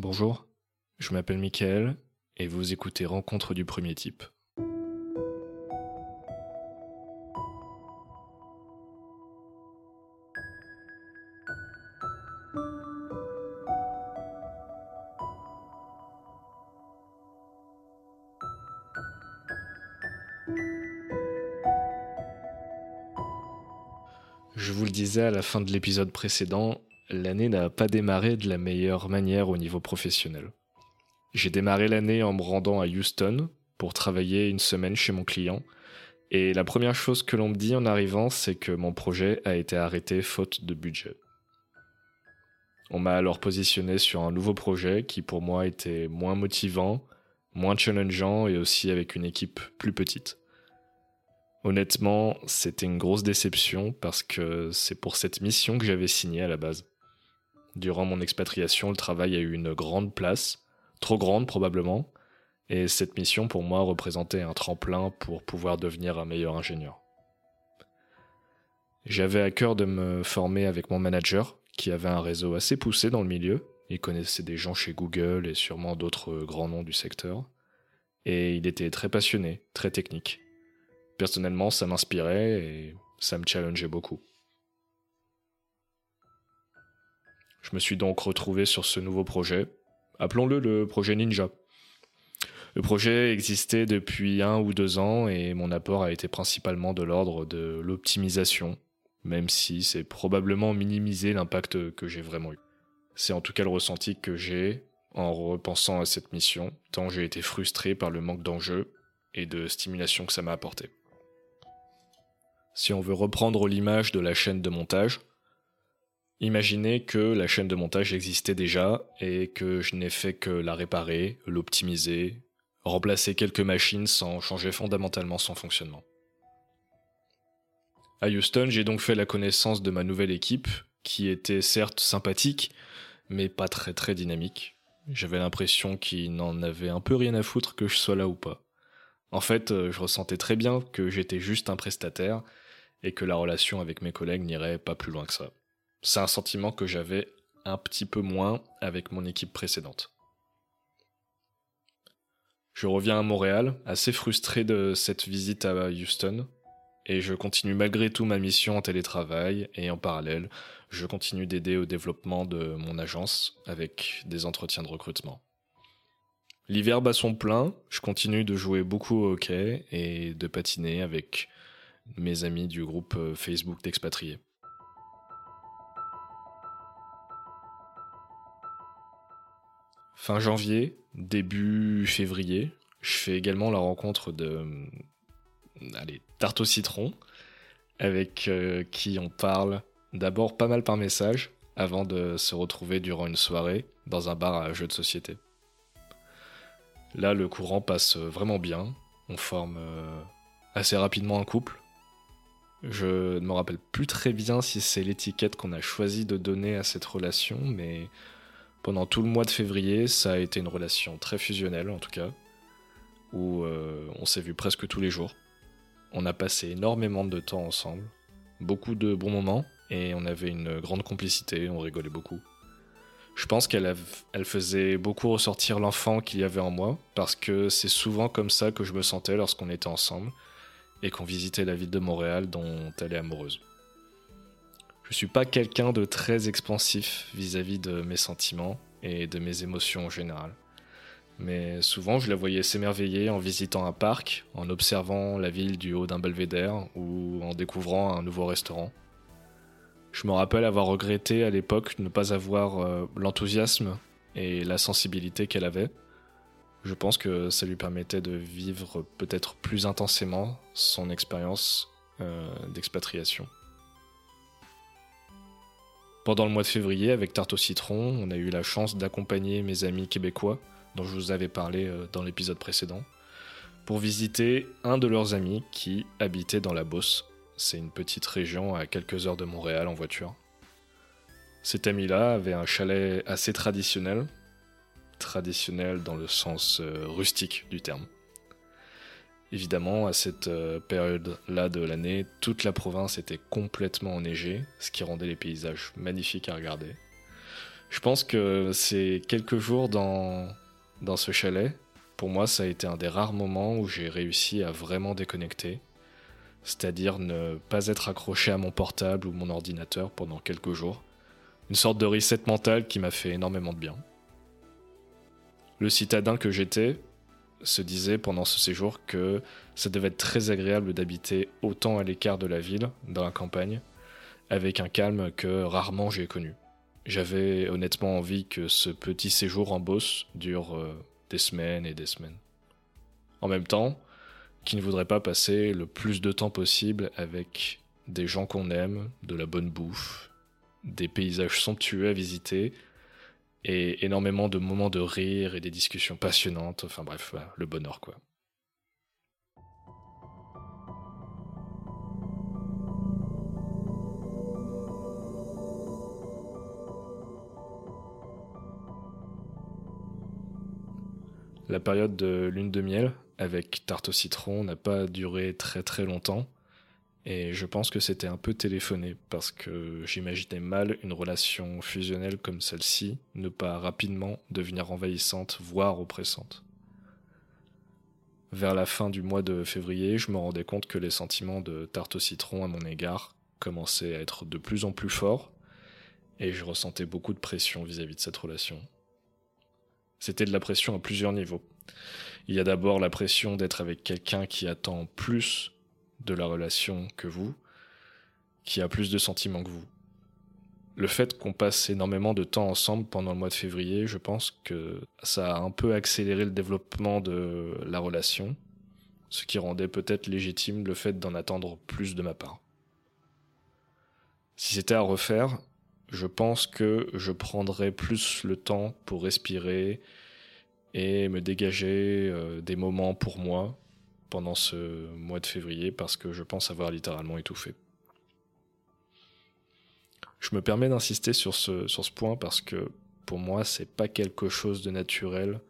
Bonjour, je m'appelle Michael et vous écoutez Rencontre du premier type. Je vous le disais à la fin de l'épisode précédent, l'année n'a pas démarré de la meilleure manière au niveau professionnel. J'ai démarré l'année en me rendant à Houston pour travailler une semaine chez mon client, et la première chose que l'on me dit en arrivant, c'est que mon projet a été arrêté faute de budget. On m'a alors positionné sur un nouveau projet qui pour moi était moins motivant, moins challengeant et aussi avec une équipe plus petite. Honnêtement, c'était une grosse déception parce que c'est pour cette mission que j'avais signé à la base. Durant mon expatriation, le travail a eu une grande place, trop grande probablement, et cette mission pour moi représentait un tremplin pour pouvoir devenir un meilleur ingénieur. J'avais à cœur de me former avec mon manager, qui avait un réseau assez poussé dans le milieu, il connaissait des gens chez Google et sûrement d'autres grands noms du secteur, et il était très passionné, très technique. Personnellement, ça m'inspirait et ça me challengeait beaucoup. Je me suis donc retrouvé sur ce nouveau projet. Appelons-le le projet Ninja. Le projet existait depuis un ou deux ans et mon apport a été principalement de l'ordre de l'optimisation, même si c'est probablement minimiser l'impact que j'ai vraiment eu. C'est en tout cas le ressenti que j'ai en repensant à cette mission, tant j'ai été frustré par le manque d'enjeux et de stimulation que ça m'a apporté. Si on veut reprendre l'image de la chaîne de montage, Imaginez que la chaîne de montage existait déjà et que je n'ai fait que la réparer, l'optimiser, remplacer quelques machines sans changer fondamentalement son fonctionnement. À Houston, j'ai donc fait la connaissance de ma nouvelle équipe, qui était certes sympathique, mais pas très très dynamique. J'avais l'impression qu'ils n'en avaient un peu rien à foutre que je sois là ou pas. En fait, euh, je ressentais très bien que j'étais juste un prestataire et que la relation avec mes collègues n'irait pas plus loin que ça. C'est un sentiment que j'avais un petit peu moins avec mon équipe précédente. Je reviens à Montréal, assez frustré de cette visite à Houston, et je continue malgré tout ma mission en télétravail, et en parallèle, je continue d'aider au développement de mon agence avec des entretiens de recrutement. L'hiver bat son plein, je continue de jouer beaucoup au hockey et de patiner avec mes amis du groupe Facebook d'expatriés. Fin janvier, début février, je fais également la rencontre de allez, Tarte au citron, avec euh, qui on parle d'abord pas mal par message, avant de se retrouver durant une soirée dans un bar à jeux de société. Là, le courant passe vraiment bien, on forme euh, assez rapidement un couple. Je ne me rappelle plus très bien si c'est l'étiquette qu'on a choisi de donner à cette relation, mais pendant tout le mois de février, ça a été une relation très fusionnelle en tout cas, où euh, on s'est vu presque tous les jours. On a passé énormément de temps ensemble, beaucoup de bons moments, et on avait une grande complicité, on rigolait beaucoup. Je pense qu'elle elle faisait beaucoup ressortir l'enfant qu'il y avait en moi, parce que c'est souvent comme ça que je me sentais lorsqu'on était ensemble, et qu'on visitait la ville de Montréal dont elle est amoureuse. Je suis pas quelqu'un de très expansif vis-à-vis de mes sentiments et de mes émotions en général. Mais souvent, je la voyais s'émerveiller en visitant un parc, en observant la ville du haut d'un belvédère ou en découvrant un nouveau restaurant. Je me rappelle avoir regretté à l'époque de ne pas avoir euh, l'enthousiasme et la sensibilité qu'elle avait. Je pense que ça lui permettait de vivre peut-être plus intensément son expérience euh, d'expatriation. Pendant le mois de février, avec Tarte au citron, on a eu la chance d'accompagner mes amis québécois, dont je vous avais parlé euh, dans l'épisode précédent, pour visiter un de leurs amis qui habitait dans la Beauce. C'est une petite région à quelques heures de Montréal en voiture. Cet ami-là avait un chalet assez traditionnel, traditionnel dans le sens euh, rustique du terme. Évidemment, à cette euh, période-là de l'année, toute la province était complètement enneigée, ce qui rendait les paysages magnifiques à regarder. Je pense que ces quelques jours dans, dans ce chalet, pour moi, ça a été un des rares moments où j'ai réussi à vraiment déconnecter. C'est-à-dire ne pas être accroché à mon portable ou mon ordinateur pendant quelques jours. Une sorte de reset mental qui m'a fait énormément de bien. Le citadin que j'étais se disait pendant ce séjour que ça devait être très agréable d'habiter autant à l'écart de la ville, dans la campagne, avec un calme que rarement j'ai connu. J'avais honnêtement envie que ce petit séjour en Beauce dure euh, des semaines et des semaines. En même temps, qui ne voudrait pas passer le plus de temps possible avec des gens qu'on aime, de la bonne bouffe, des paysages somptueux à visiter, et énormément de moments de rire et des discussions passionnantes, enfin bref, le bonheur quoi. La période de lune de miel avec tarte au citron n'a pas duré très très longtemps et je pense que c'était un peu téléphoné parce que j'imaginais mal une relation fusionnelle comme celle-ci ne pas rapidement devenir envahissante, voire oppressante. Vers la fin du mois de février, je me rendais compte que les sentiments de tarte au citron à mon égard commençaient à être de plus en plus forts et je ressentais beaucoup de pression vis-à-vis de cette relation. C'était de la pression à plusieurs niveaux. Il y a d'abord la pression d'être avec quelqu'un qui attend plus de la relation que vous, qui a plus de sentiments que vous. Le fait qu'on passe énormément de temps ensemble pendant le mois de février, je pense que ça a un peu accéléré le développement de la relation, ce qui rendait peut-être légitime le fait d'en attendre plus de ma part. Si c'était à refaire, je pense que je prendrais plus le temps pour respirer et me dégager euh, des moments pour moi pendant ce mois de février parce que je pense avoir littéralement étouffé. Je me permets d'insister sur ce, point parce que pour moi, c'est pas quelque chose de naturel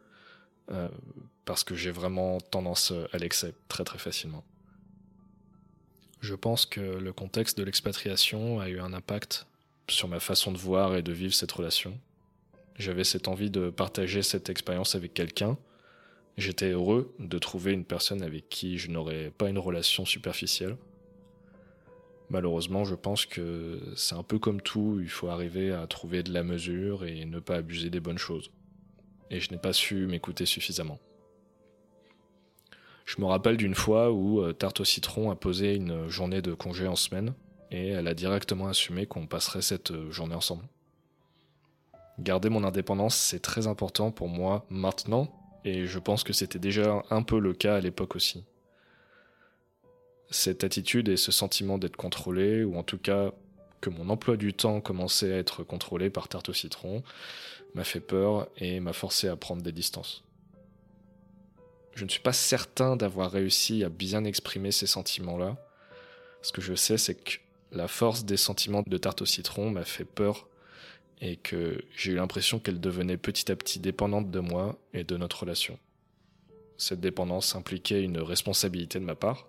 euh, parce que j'ai vraiment tendance à l'excès très très facilement. Je pense que le contexte de l'expatriation a eu un impact sur ma façon de voir et de vivre cette relation. J'avais cette envie de partager cette expérience avec quelqu'un, J'étais heureux de trouver une personne avec qui je n'aurais pas une relation superficielle. Malheureusement, je pense que c'est un peu comme tout, il faut arriver à trouver de la mesure et ne pas abuser des bonnes choses. Et je n'ai pas su m'écouter suffisamment. Je me rappelle d'une fois où euh, Tarte au citron a posé une journée de congé en semaine et elle a directement assumé qu'on passerait cette euh, journée ensemble. Garder mon indépendance, c'est très important pour moi maintenant et je pense que c'était déjà un peu le cas à l'époque aussi. Cette attitude et ce sentiment d'être contrôlé, ou en tout cas que mon emploi du temps commençait à être contrôlé par tarte au citron, m'a fait peur et m'a forcé à prendre des distances. Je ne suis pas certain d'avoir réussi à bien exprimer ces sentiments-là. Ce que je sais, c'est que la force des sentiments de tarte au citron m'a fait peur et que j'ai eu l'impression qu'elle devenait petit à petit dépendante de moi et de notre relation. Cette dépendance impliquait une responsabilité de ma part,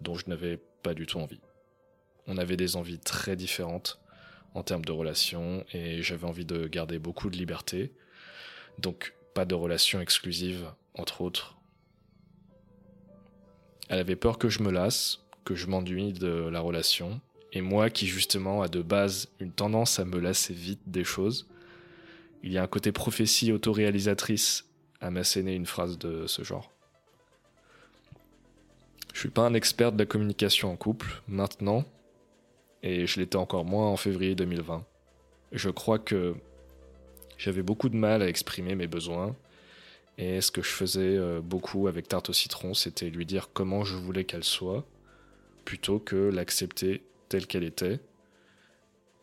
dont je n'avais pas du tout envie. On avait des envies très différentes en termes de relation et j'avais envie de garder beaucoup de liberté, donc pas de relation exclusive entre autres. Elle avait peur que je me lasse, que je m'ennuie de la relation, et moi qui justement a de base une tendance à me lasser vite des choses, il y a un côté prophétie autoréalisatrice à m'asséner une phrase de ce genre. Je suis pas un expert de la communication en couple maintenant, et je l'étais encore moins en février 2020. Je crois que j'avais beaucoup de mal à exprimer mes besoins, et ce que je faisais euh, beaucoup avec Tarte au citron, c'était lui dire comment je voulais qu'elle soit, plutôt que l'accepter telle qu'elle était,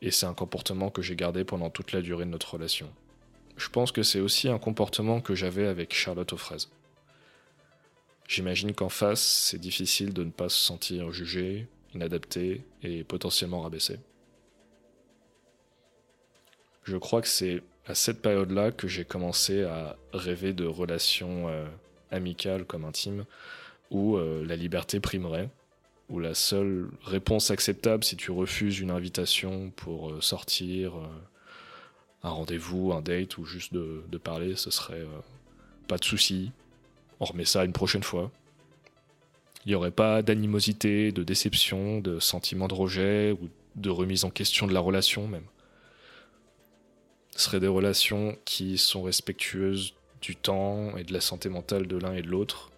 et c'est un comportement que j'ai gardé pendant toute la durée de notre relation. Je pense que c'est aussi un comportement que j'avais avec Charlotte aux fraises. J'imagine qu'en face, c'est difficile de ne pas se sentir jugé, inadapté et potentiellement rabaissé. Je crois que c'est à cette période-là que j'ai commencé à rêver de relations euh, amicales comme intimes, où euh, la liberté primerait, où la seule réponse acceptable si tu refuses une invitation pour euh, sortir, euh, un rendez-vous, un date ou juste de, parler, ce serait pas de souci. On remet ça une prochaine fois. Il n'y aurait pas d'animosité, de déception, de sentiment de rejet ou de remise en question de la relation même. Ce seraient des relations qui sont respectueuses du temps et de la santé mentale de l'un et de l'autre,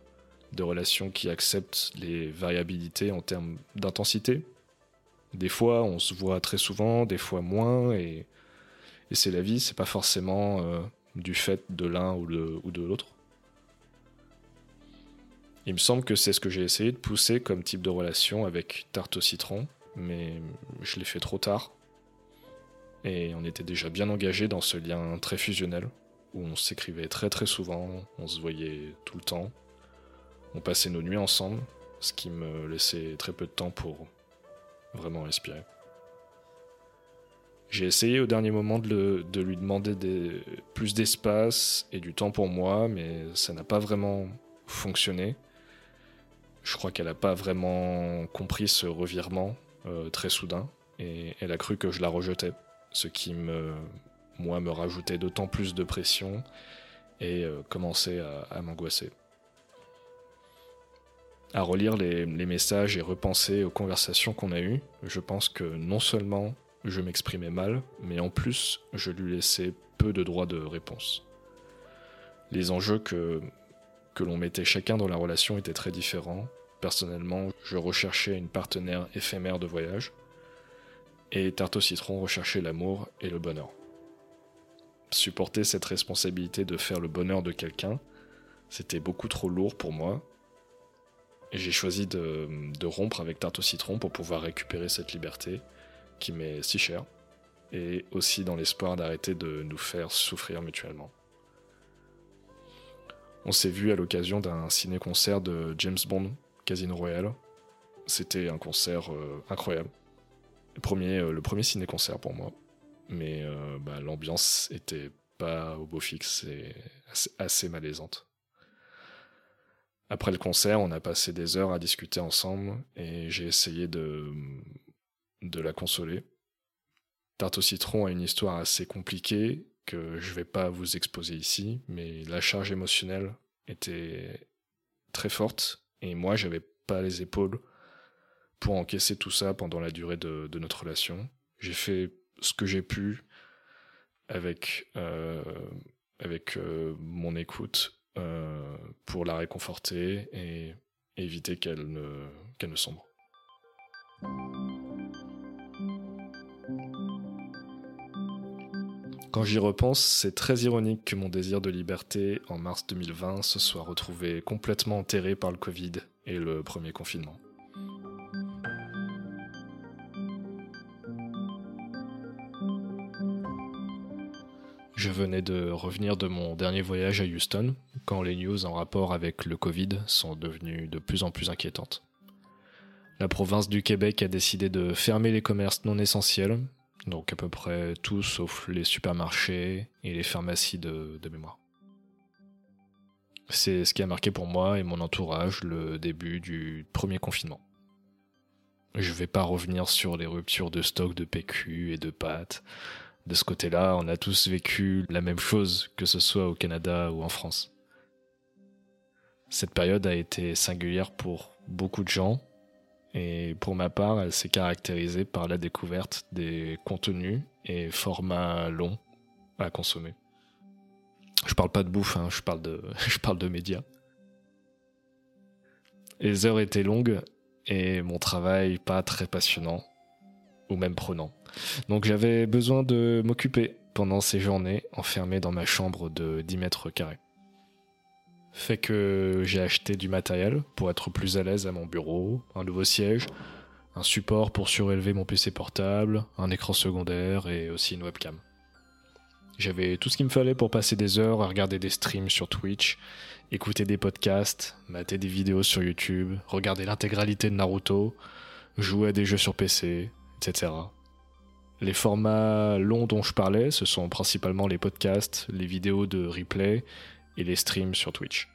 des relations qui acceptent les variabilités en termes d'intensité. Des fois, on se voit très souvent, des fois moins, et, c'est la vie, c'est pas forcément euh, du fait de l'un ou de l'autre. Il me semble que c'est ce que j'ai essayé de pousser comme type de relation avec Tarte au citron, mais je l'ai fait trop tard. Et on était déjà bien engagé dans ce lien très fusionnel, où on s'écrivait très très souvent, on se voyait tout le temps. On passait nos nuits ensemble, ce qui me laissait très peu de temps pour vraiment respirer. J'ai essayé au dernier moment de, lui demander plus d'espace et du temps pour moi, mais ça n'a pas vraiment fonctionné. Je crois qu'elle n'a pas vraiment compris ce revirement euh, très soudain et elle a cru que je la rejetais, ce qui me, moi, me rajoutait d'autant plus de pression et euh, commençait à, m'angoisser. À relire les, messages et repenser aux conversations qu'on a eues, je pense que non seulement je m'exprimais mal, mais en plus je lui laissais peu de droits de réponse. Les enjeux que, que l'on mettait chacun dans la relation étaient très différents Personnellement, je recherchais une partenaire éphémère de voyage, et Tarte citron recherchait l'amour et le bonheur. Supporter cette responsabilité de faire le bonheur de quelqu'un, c'était beaucoup trop lourd pour moi, j'ai choisi de, rompre avec Tarte au citron pour pouvoir récupérer cette liberté qui m'est si chère, et aussi dans l'espoir d'arrêter de nous faire souffrir mutuellement. On s'est vu à l'occasion d'un ciné-concert de James Bond Casino Royale. C'était un concert euh, incroyable. Le premier, euh, premier ciné-concert pour moi. Mais euh, bah, l'ambiance était pas au beau fixe et assez, malaisante. Après le concert, on a passé des heures à discuter ensemble et j'ai essayé de, de la consoler. Tarte au citron a une histoire assez compliquée que je vais pas vous exposer ici, mais la charge émotionnelle était très forte et moi, j'avais pas les épaules pour encaisser tout ça pendant la durée de, notre relation. J'ai fait ce que j'ai pu avec, euh, avec euh, mon écoute euh, pour la réconforter et éviter qu'elle ne, qu'elle ne sombre. Quand j'y repense, c'est très ironique que mon désir de liberté en mars 2020 se soit retrouvé complètement enterré par le Covid et le premier confinement. Je venais de revenir de mon dernier voyage à Houston, quand les news en rapport avec le Covid sont devenues de plus en plus inquiétantes. La province du Québec a décidé de fermer les commerces non essentiels donc à peu près tout sauf les supermarchés et les pharmacies de, mémoire. C'est ce qui a marqué pour moi et mon entourage le début du premier confinement. Je vais pas revenir sur les ruptures de stock de PQ et de pâtes. De ce côté-là, on a tous vécu la même chose, que ce soit au Canada ou en France. Cette période a été singulière pour beaucoup de gens, et pour ma part, elle s'est caractérisée par la découverte des contenus et formats longs à consommer. Je parle pas de bouffe, hein, je, parle de, médias. Les heures étaient longues et mon travail pas très passionnant ou même prenant. Donc j'avais besoin de m'occuper pendant ces journées enfermé dans ma chambre de 10 mètres carrés fait que j'ai acheté du matériel pour être plus à l'aise à mon bureau, un nouveau siège, un support pour surélever mon PC portable, un écran secondaire et aussi une webcam. J'avais tout ce qu'il me fallait pour passer des heures à regarder des streams sur Twitch, écouter des podcasts, mater des vidéos sur YouTube, regarder l'intégralité de Naruto, jouer à des jeux sur PC, etc. Les formats longs dont je parlais, ce sont principalement les podcasts, les vidéos de replay et les streams sur Twitch.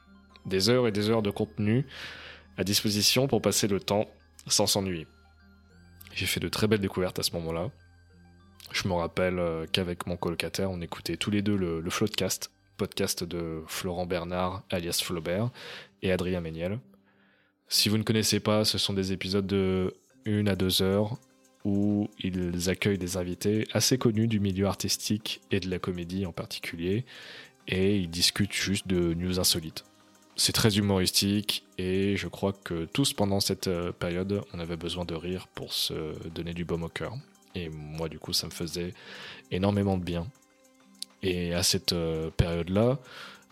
Des heures et des heures de contenu à disposition pour passer le temps sans s'ennuyer. J'ai fait de très belles découvertes à ce moment-là. Je me rappelle euh, qu'avec mon colocataire, on écoutait tous les deux le, le podcast de Florent Bernard, alias Flaubert, et Adrien Méniel. Si vous ne connaissez pas, ce sont des épisodes de 1 à 2 heures où ils accueillent des invités assez connus du milieu artistique et de la comédie en particulier, et ils discutent juste de news insolites. C'est très humoristique et je crois que tous pendant cette euh, période, on avait besoin de rire pour se donner du baume au cœur. Et moi, du coup, ça me faisait énormément de bien. Et à cette euh, période-là,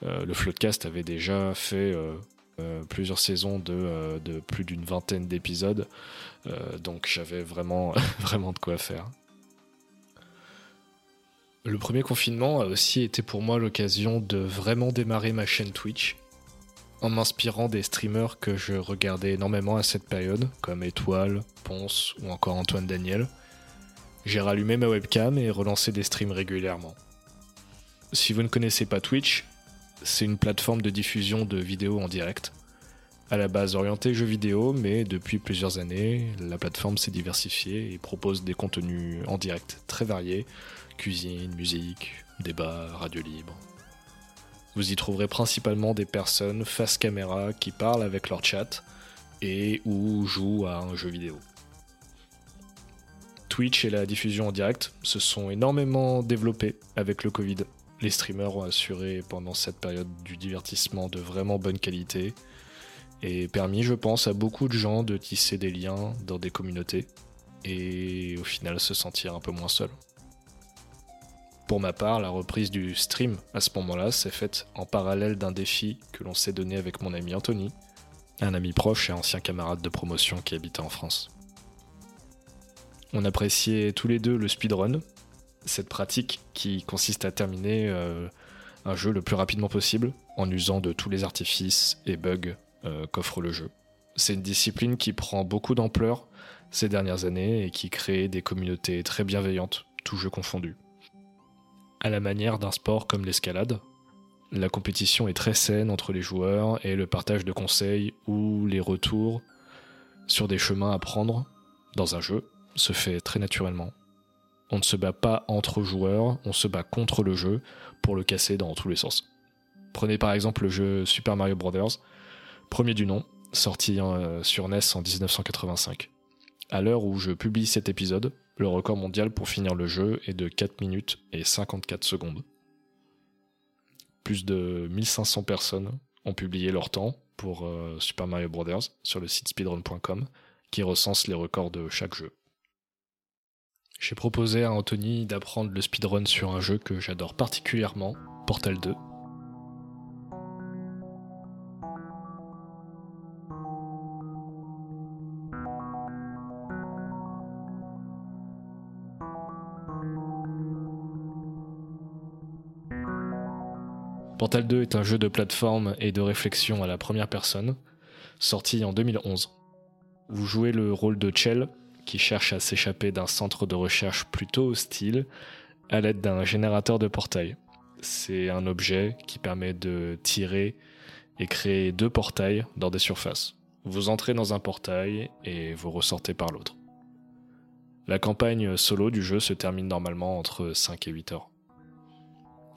euh, le Floodcast avait déjà fait plusieurs saisons de, plus d'une vingtaine d'épisodes. donc j'avais vraiment, vraiment de quoi faire. Le premier confinement a aussi été pour moi l'occasion de vraiment démarrer ma chaîne Twitch en m'inspirant des streamers que je regardais énormément à cette période, comme Étoile, Ponce ou encore Antoine Daniel. J'ai rallumé ma webcam et relancé des streams régulièrement. Si vous ne connaissez pas Twitch, c'est une plateforme de diffusion de vidéos en direct. À la base orientée jeux vidéo, mais depuis plusieurs années, la plateforme s'est diversifiée et propose des contenus en direct très variés cuisine, musique, débat, radio libre, vous y trouverez principalement des personnes face caméra qui parlent avec leur chat et ou jouent à un jeu vidéo. Twitch et la diffusion en direct se sont énormément développés avec le Covid. Les streamers ont assuré pendant cette période du divertissement de vraiment bonne qualité et permis, je pense, à beaucoup de gens de tisser des liens dans des communautés et au final se sentir un peu moins seul. Pour ma part, la reprise du stream à ce moment-là s'est faite en parallèle d'un défi que l'on s'est donné avec mon ami Anthony, un ami proche et ancien camarade de promotion qui habitait en France. On appréciait tous les deux le speedrun, cette pratique qui consiste à terminer euh, un jeu le plus rapidement possible en usant de tous les artifices et bugs euh, qu'offre le jeu. C'est une discipline qui prend beaucoup d'ampleur ces dernières années et qui crée des communautés très bienveillantes, tous jeux confondus à la manière d'un sport comme l'escalade. La compétition est très saine entre les joueurs et le partage de conseils ou les retours sur des chemins à prendre dans un jeu se fait très naturellement. On ne se bat pas entre joueurs, on se bat contre le jeu pour le casser dans tous les sens. Prenez par exemple le jeu Super Mario Bros., premier du nom, sorti euh, sur NES en 1985. À l'heure où je publie cet épisode, le record mondial pour finir le jeu est de 4 minutes et 54 secondes. Plus de 1500 personnes ont publié leur temps pour euh, Super Mario Bros. sur le site speedrun.com qui recense les records de chaque jeu. J'ai proposé à Anthony d'apprendre le speedrun sur un jeu que j'adore particulièrement, Portal 2, Portal 2 est un jeu de plateforme et de réflexion à la première personne, sorti en 2011. Vous jouez le rôle de Chell, qui cherche à s'échapper d'un centre de recherche plutôt hostile à l'aide d'un générateur de portail. C'est un objet qui permet de tirer et créer deux portails dans des surfaces. Vous entrez dans un portail et vous ressortez par l'autre. La campagne solo du jeu se termine normalement entre 5 et 8 heures.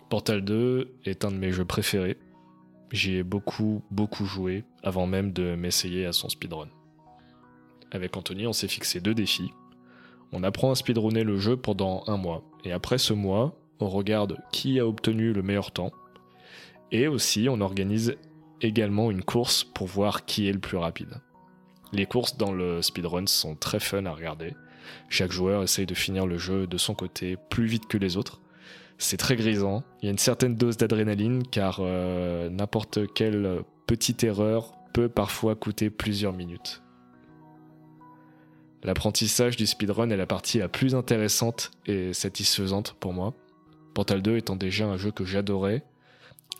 Portal 2 est un de mes jeux préférés. J'y ai beaucoup, beaucoup joué avant même de m'essayer à son speedrun. Avec Anthony, on s'est fixé deux défis. On apprend à speedrunner le jeu pendant un mois, et après ce mois, on regarde qui a obtenu le meilleur temps, et aussi on organise également une course pour voir qui est le plus rapide. Les courses dans le speedrun sont très fun à regarder. Chaque joueur essaye de finir le jeu de son côté plus vite que les autres, c'est très grisant. Il y a une certaine dose d'adrénaline car euh, n'importe quelle petite erreur peut parfois coûter plusieurs minutes. L'apprentissage du speedrun est la partie la plus intéressante et satisfaisante pour moi. Portal 2 étant déjà un jeu que j'adorais,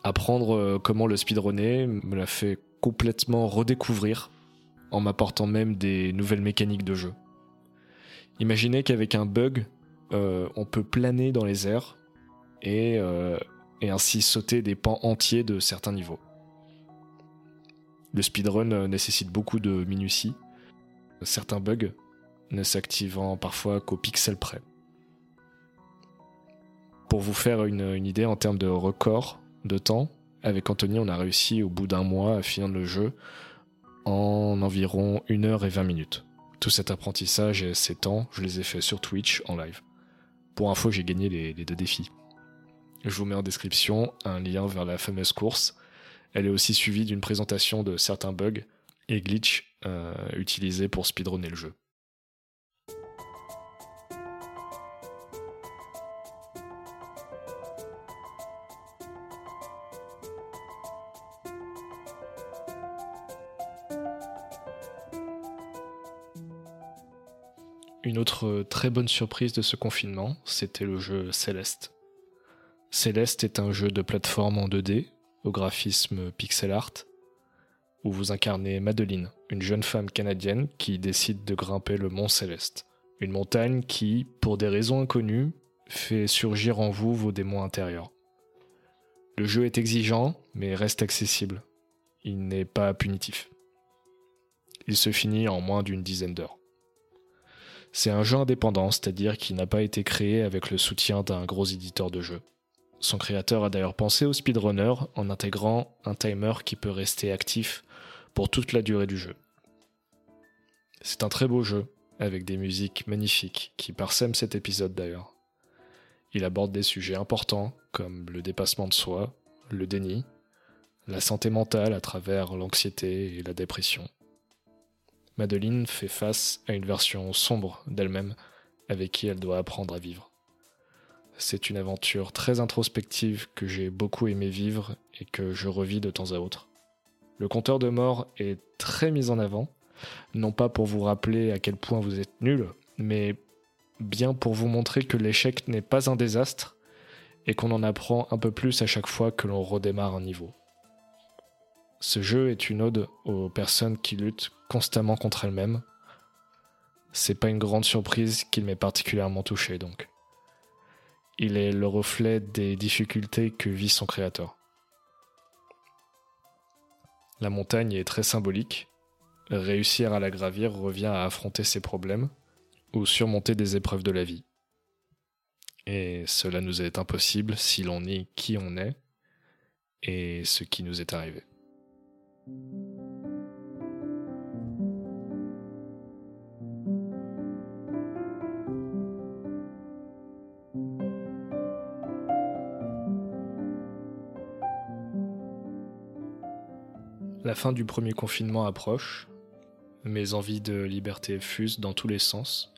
apprendre euh, comment le speedrunner me l'a fait complètement redécouvrir en m'apportant même des nouvelles mécaniques de jeu. Imaginez qu'avec un bug, euh, on peut planer dans les airs euh, et, ainsi sauter des pans entiers de certains niveaux. Le speedrun euh, nécessite beaucoup de minutie, certains bugs ne s'activant parfois qu'au pixel près. Pour vous faire une, idée en termes de record de temps, avec Anthony, on a réussi au bout d'un mois à finir le jeu en environ 1 heure et 20 minutes. Tout cet apprentissage et ces temps, je les ai faits sur Twitch en live. Pour info, j'ai gagné les, les, deux défis. Je vous mets en description un lien vers la fameuse course. Elle est aussi suivie d'une présentation de certains bugs et glitch euh, utilisés pour speedrunner le jeu. Une autre très bonne surprise de ce confinement, c'était le jeu Céleste. Céleste est un jeu de plateforme en 2D, au graphisme pixel art, où vous incarnez Madeline, une jeune femme canadienne qui décide de grimper le mont Céleste, une montagne qui, pour des raisons inconnues, fait surgir en vous vos démons intérieurs. Le jeu est exigeant, mais reste accessible. Il n'est pas punitif. Il se finit en moins d'une dizaine d'heures. C'est un jeu indépendant, c'est-à-dire qu'il n'a pas été créé avec le soutien d'un gros éditeur de jeux. Son créateur a d'ailleurs pensé au speedrunner en intégrant un timer qui peut rester actif pour toute la durée du jeu. C'est un très beau jeu, avec des musiques magnifiques qui parsèment cet épisode d'ailleurs. Il aborde des sujets importants comme le dépassement de soi, le déni, la santé mentale à travers l'anxiété et la dépression. Madeline fait face à une version sombre d'elle-même avec qui elle doit apprendre à vivre. C'est une aventure très introspective que j'ai beaucoup aimé vivre et que je revis de temps à autre. Le compteur de mort est très mis en avant, non pas pour vous rappeler à quel point vous êtes nul, mais bien pour vous montrer que l'échec n'est pas un désastre et qu'on en apprend un peu plus à chaque fois que l'on redémarre un niveau. Ce jeu est une ode aux personnes qui luttent constamment contre elles-mêmes. C'est pas une grande surprise qu'il m'ait particulièrement touché donc. Il est le reflet des difficultés que vit son créateur. La montagne est très symbolique. Réussir à la gravir revient à affronter ses problèmes ou surmonter des épreuves de la vie. Et cela nous est impossible si l'on nie qui on est et ce qui nous est arrivé. La fin du premier confinement approche. Mes envies de liberté fusent dans tous les sens.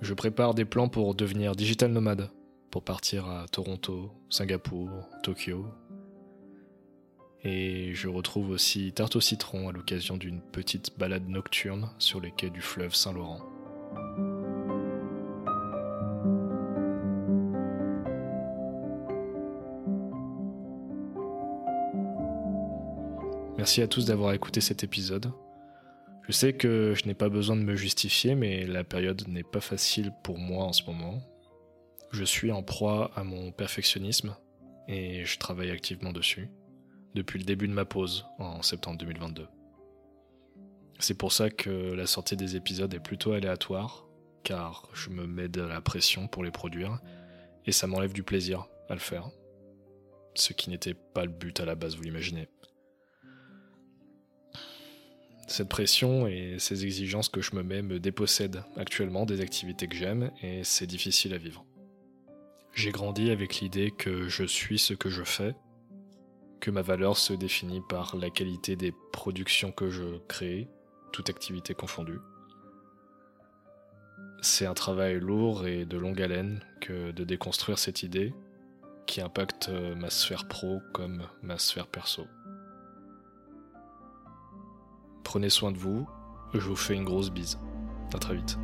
Je prépare des plans pour devenir digital nomade, pour partir à Toronto, Singapour, Tokyo. Et je retrouve aussi Tarte au citron à l'occasion d'une petite balade nocturne sur les quais du fleuve Saint-Laurent. Merci à tous d'avoir écouté cet épisode. Je sais que je n'ai pas besoin de me justifier, mais la période n'est pas facile pour moi en ce moment. Je suis en proie à mon perfectionnisme et je travaille activement dessus depuis le début de ma pause en septembre 2022. C'est pour ça que la sortie des épisodes est plutôt aléatoire, car je me mets de la pression pour les produire et ça m'enlève du plaisir à le faire. Ce qui n'était pas le but à la base, vous l'imaginez. Cette pression et ces exigences que je me mets me dépossèdent actuellement des activités que j'aime et c'est difficile à vivre. J'ai grandi avec l'idée que je suis ce que je fais, que ma valeur se définit par la qualité des productions que je crée, toute activité confondue. C'est un travail lourd et de longue haleine que de déconstruire cette idée qui impacte ma sphère pro comme ma sphère perso. Prenez soin de vous. Je vous fais une grosse bise. À très vite.